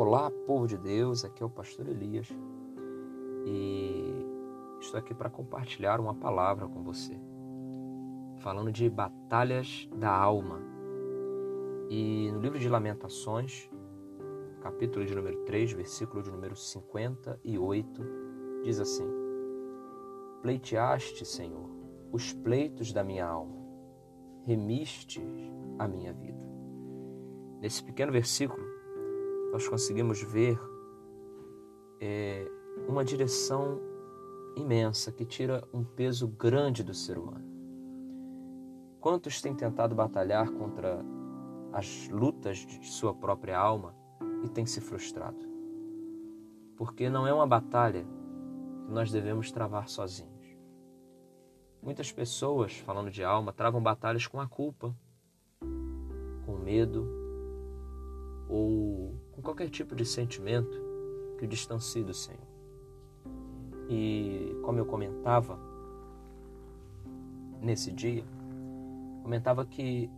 Olá, povo de Deus, aqui é o pastor Elias e estou aqui para compartilhar uma palavra com você, falando de batalhas da alma. E no livro de Lamentações, capítulo de número 3, versículo de número 58, diz assim: Pleiteaste, Senhor, os pleitos da minha alma, remiste a minha vida. Nesse pequeno versículo, nós conseguimos ver é, uma direção imensa que tira um peso grande do ser humano. Quantos têm tentado batalhar contra as lutas de sua própria alma e têm se frustrado? Porque não é uma batalha que nós devemos travar sozinhos. Muitas pessoas, falando de alma, travam batalhas com a culpa, com medo, ou com qualquer tipo de sentimento que o distancie do Senhor. E como eu comentava nesse dia, comentava que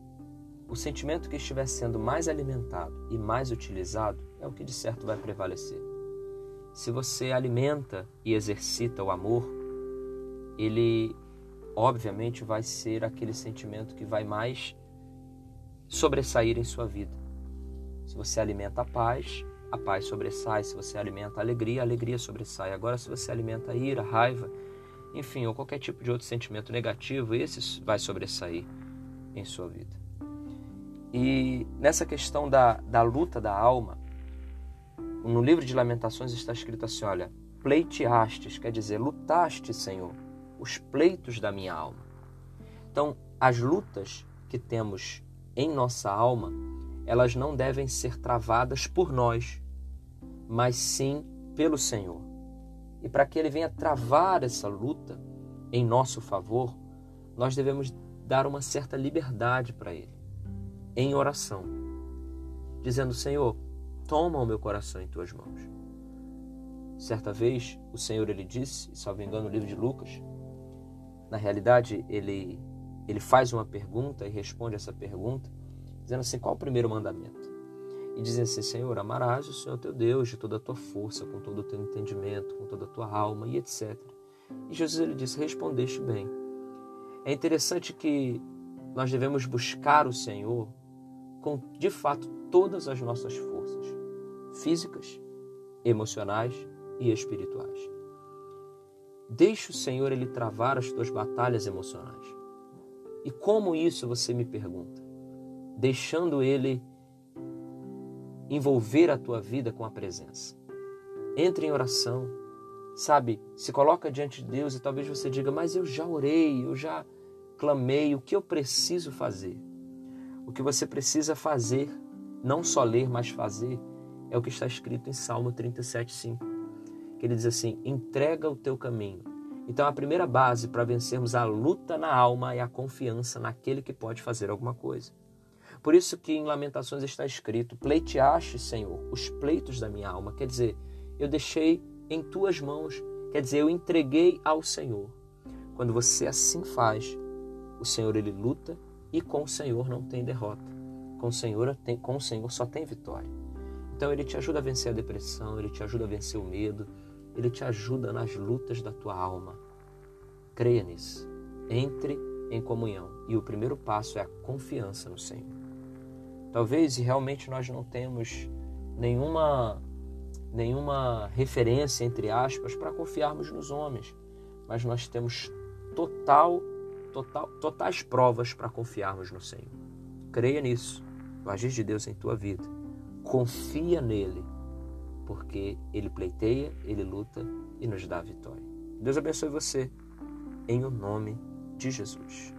o sentimento que estiver sendo mais alimentado e mais utilizado é o que de certo vai prevalecer. Se você alimenta e exercita o amor, ele obviamente vai ser aquele sentimento que vai mais sobressair em sua vida. Se você alimenta a paz, a paz sobressai. Se você alimenta a alegria, a alegria sobressai. Agora, se você alimenta a ira, a raiva, enfim, ou qualquer tipo de outro sentimento negativo, esse vai sobressair em sua vida. E nessa questão da, da luta da alma, no livro de Lamentações está escrito assim: olha, pleiteastes, quer dizer, lutaste, Senhor, os pleitos da minha alma. Então, as lutas que temos em nossa alma elas não devem ser travadas por nós, mas sim pelo Senhor. E para que Ele venha travar essa luta em nosso favor, nós devemos dar uma certa liberdade para Ele, em oração, dizendo: Senhor, toma o meu coração em tuas mãos. Certa vez, o Senhor ele disse, salvo engano, no livro de Lucas, na realidade, ele, ele faz uma pergunta e responde essa pergunta, dizendo assim: qual o primeiro mandamento? E dizendo assim: Senhor, amarás o Senhor teu Deus de toda a tua força, com todo o teu entendimento, com toda a tua alma e etc. E Jesus ele disse: Respondeste bem. É interessante que nós devemos buscar o Senhor com de fato todas as nossas forças físicas, emocionais e espirituais. Deixe o Senhor ele travar as tuas batalhas emocionais. E como isso você me pergunta? Deixando Ele envolver a tua vida com a presença. Entre em oração, sabe? Se coloca diante de Deus e talvez você diga, mas eu já orei, eu já clamei, o que eu preciso fazer? O que você precisa fazer, não só ler, mas fazer, é o que está escrito em Salmo 37,5. Que ele diz assim: entrega o teu caminho. Então, a primeira base para vencermos a luta na alma é a confiança naquele que pode fazer alguma coisa. Por isso que em Lamentações está escrito: Pleiteaste, Senhor, os pleitos da minha alma. Quer dizer, eu deixei em tuas mãos, quer dizer, eu entreguei ao Senhor. Quando você assim faz, o Senhor ele luta e com o Senhor não tem derrota. Com o Senhor, tem, com o Senhor só tem vitória. Então ele te ajuda a vencer a depressão, ele te ajuda a vencer o medo, ele te ajuda nas lutas da tua alma. Creia nisso. Entre em comunhão. E o primeiro passo é a confiança no Senhor. Talvez realmente nós não temos nenhuma nenhuma referência entre aspas para confiarmos nos homens, mas nós temos total total totais provas para confiarmos no Senhor. Creia nisso. O agir de Deus em tua vida. Confia nele, porque ele pleiteia, ele luta e nos dá a vitória. Deus abençoe você em o nome de Jesus.